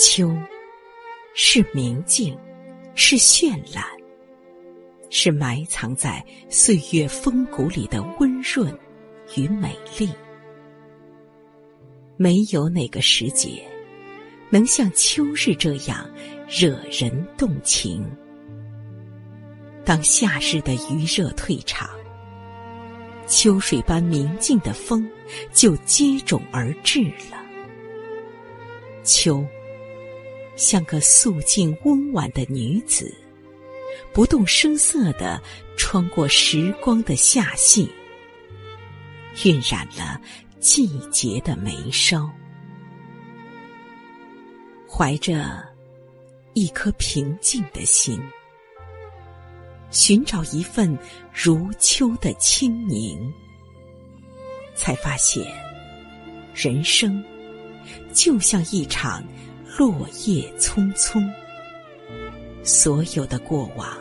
秋，是明净，是绚烂，是埋藏在岁月风骨里的温润与美丽。没有哪个时节，能像秋日这样惹人动情。当夏日的余热退场，秋水般明净的风就接踵而至了。秋。像个素净温婉的女子，不动声色地穿过时光的夏隙，晕染了季节的眉梢，怀着一颗平静的心，寻找一份如秋的清宁，才发现，人生就像一场。落叶匆匆，所有的过往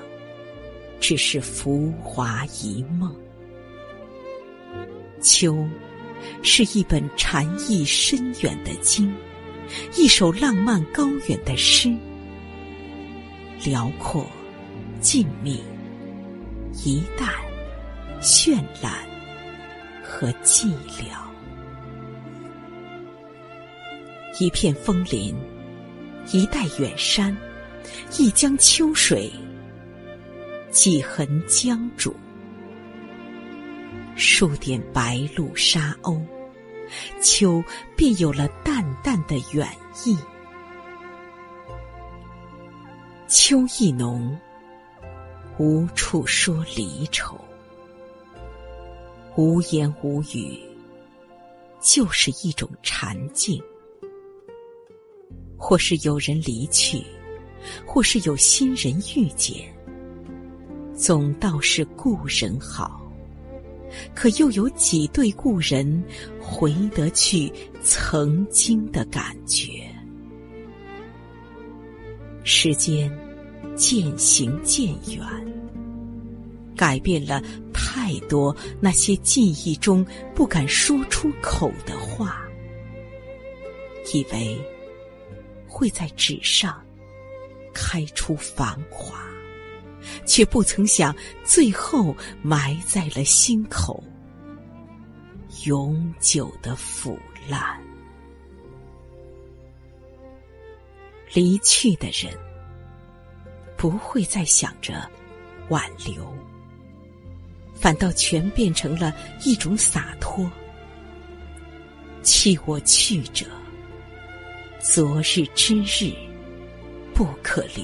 只是浮华一梦。秋，是一本禅意深远的经，一首浪漫高远的诗，辽阔、静谧、一淡、绚烂和寂寥，一片枫林。一带远山，一江秋水，几痕江渚，数点白鹭沙鸥，秋便有了淡淡的远意。秋意浓，无处说离愁，无言无语，就是一种禅静。或是有人离去，或是有新人遇见，总倒是故人好。可又有几对故人回得去曾经的感觉？时间渐行渐远，改变了太多那些记忆中不敢说出口的话，以为。会在纸上开出繁华，却不曾想最后埋在了心口，永久的腐烂。离去的人不会再想着挽留，反倒全变成了一种洒脱。弃我去者。昨日之日不可留，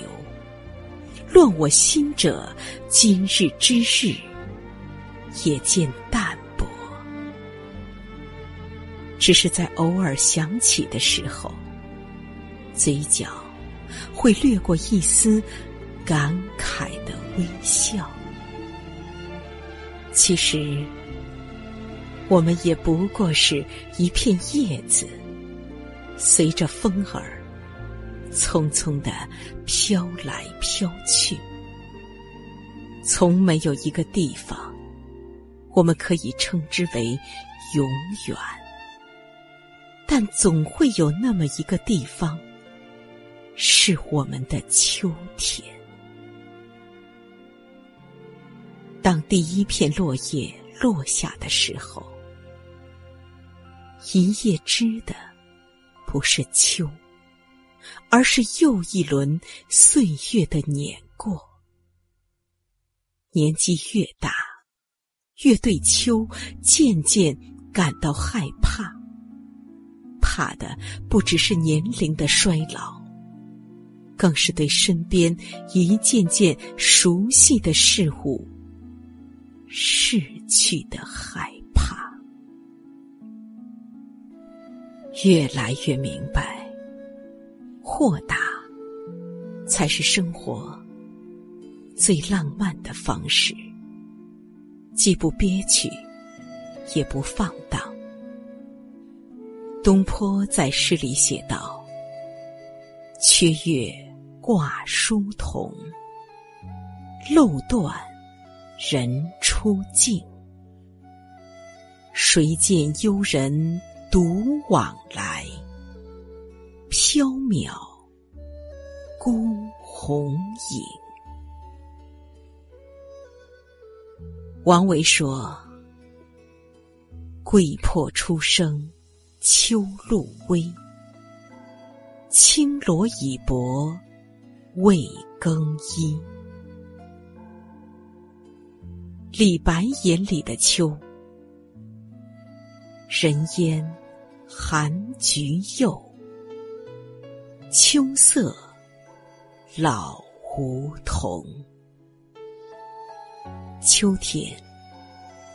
乱我心者，今日之日也见淡薄。只是在偶尔想起的时候，嘴角会掠过一丝感慨的微笑。其实，我们也不过是一片叶子。随着风儿，匆匆的飘来飘去，从没有一个地方，我们可以称之为永远。但总会有那么一个地方，是我们的秋天。当第一片落叶落下的时候，一叶知的。不是秋，而是又一轮岁月的碾过。年纪越大，越对秋渐渐感到害怕。怕的不只是年龄的衰老，更是对身边一件件熟悉的事物逝去的害越来越明白，豁达才是生活最浪漫的方式，既不憋屈，也不放荡。东坡在诗里写道：“缺月挂疏桐，漏断人初静。谁见幽人？”独往来，缥缈孤鸿影。王维说：“桂魄初生，秋露微。轻罗已薄，未更衣。”李白眼里的秋，人烟寒菊幼，秋色老梧桐。秋天，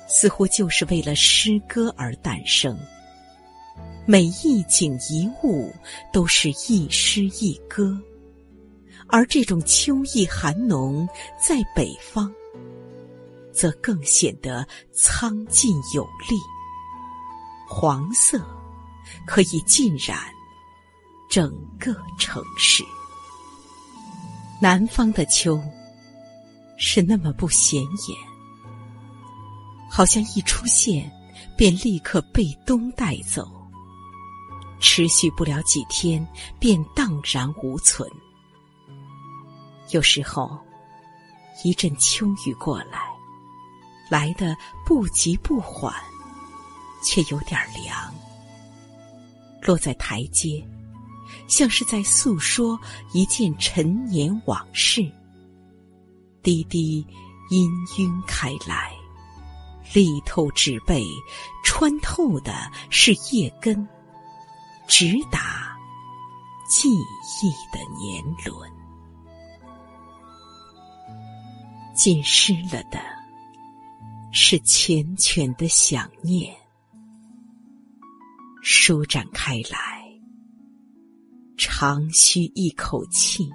似乎就是为了诗歌而诞生。每一景一物都是一诗一歌，而这种秋意寒浓，在北方。则更显得苍劲有力。黄色可以浸染整个城市。南方的秋是那么不显眼，好像一出现便立刻被冬带走，持续不了几天便荡然无存。有时候，一阵秋雨过来。来的不急不缓，却有点凉。落在台阶，像是在诉说一件陈年往事。滴滴氤氲开来，力透纸背，穿透的是叶根，直达记忆的年轮。浸湿了的。是缱绻的想念，舒展开来，长吁一口气，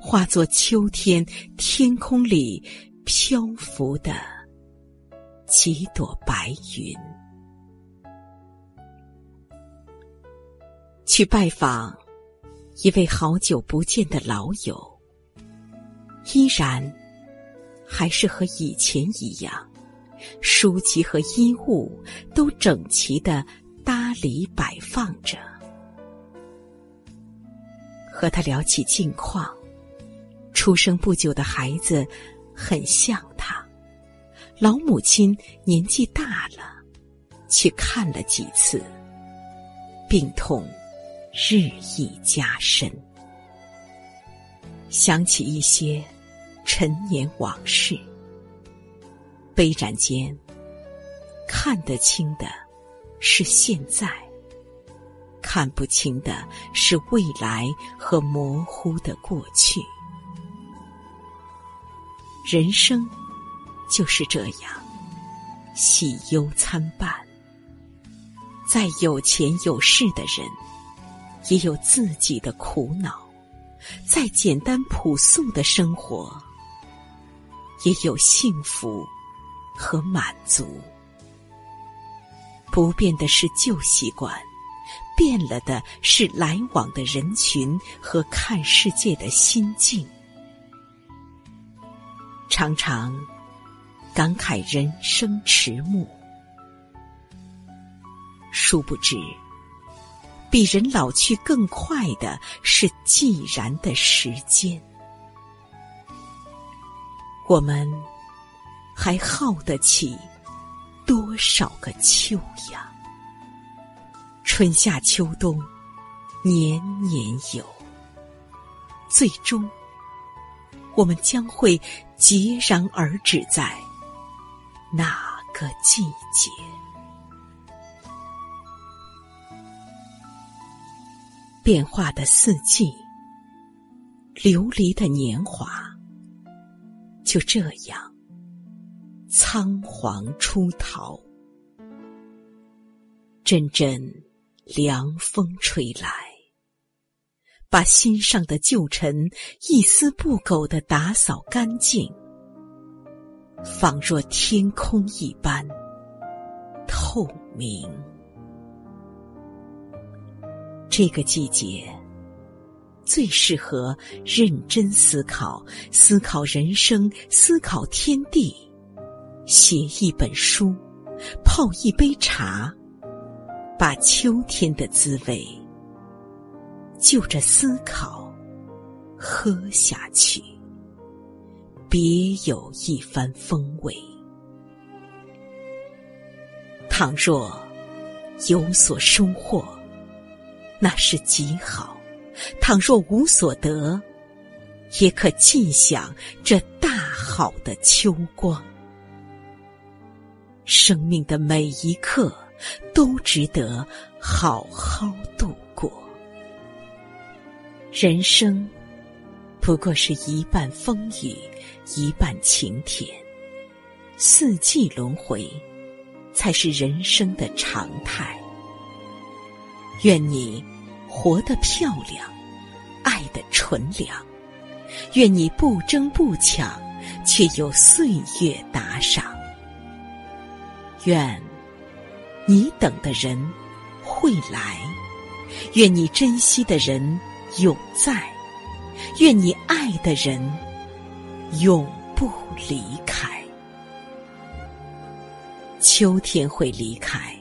化作秋天天空里漂浮的几朵白云。去拜访一位好久不见的老友，依然。还是和以前一样，书籍和衣物都整齐的搭理摆放着。和他聊起近况，出生不久的孩子很像他，老母亲年纪大了，去看了几次，病痛日益加深，想起一些。陈年往事，悲然间，看得清的是现在，看不清的是未来和模糊的过去。人生就是这样，喜忧参半。再有钱有势的人，也有自己的苦恼；再简单朴素的生活。也有幸福和满足，不变的是旧习惯，变了的是来往的人群和看世界的心境。常常感慨人生迟暮，殊不知，比人老去更快的是既然的时间。我们还耗得起多少个秋呀？春夏秋冬，年年有。最终，我们将会截然而止在哪个季节？变化的四季，流离的年华。就这样，仓皇出逃。阵阵凉风吹来，把心上的旧尘一丝不苟的打扫干净，仿若天空一般透明。这个季节。最适合认真思考、思考人生、思考天地，写一本书，泡一杯茶，把秋天的滋味，就着思考喝下去，别有一番风味。倘若有所收获，那是极好；倘若无所得，也可尽享这大好的秋光。生命的每一刻都值得好好度过。人生不过是一半风雨，一半晴天，四季轮回。才是人生的常态。愿你活得漂亮，爱的纯良；愿你不争不抢，却有岁月打赏。愿你等的人会来，愿你珍惜的人永在，愿你爱的人永不离开。秋天会离开，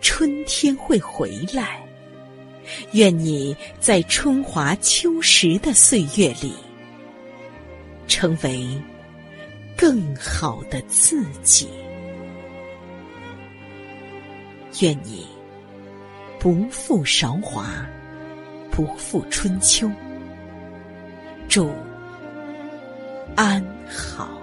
春天会回来。愿你在春华秋实的岁月里，成为更好的自己。愿你不负韶华，不负春秋。祝安好。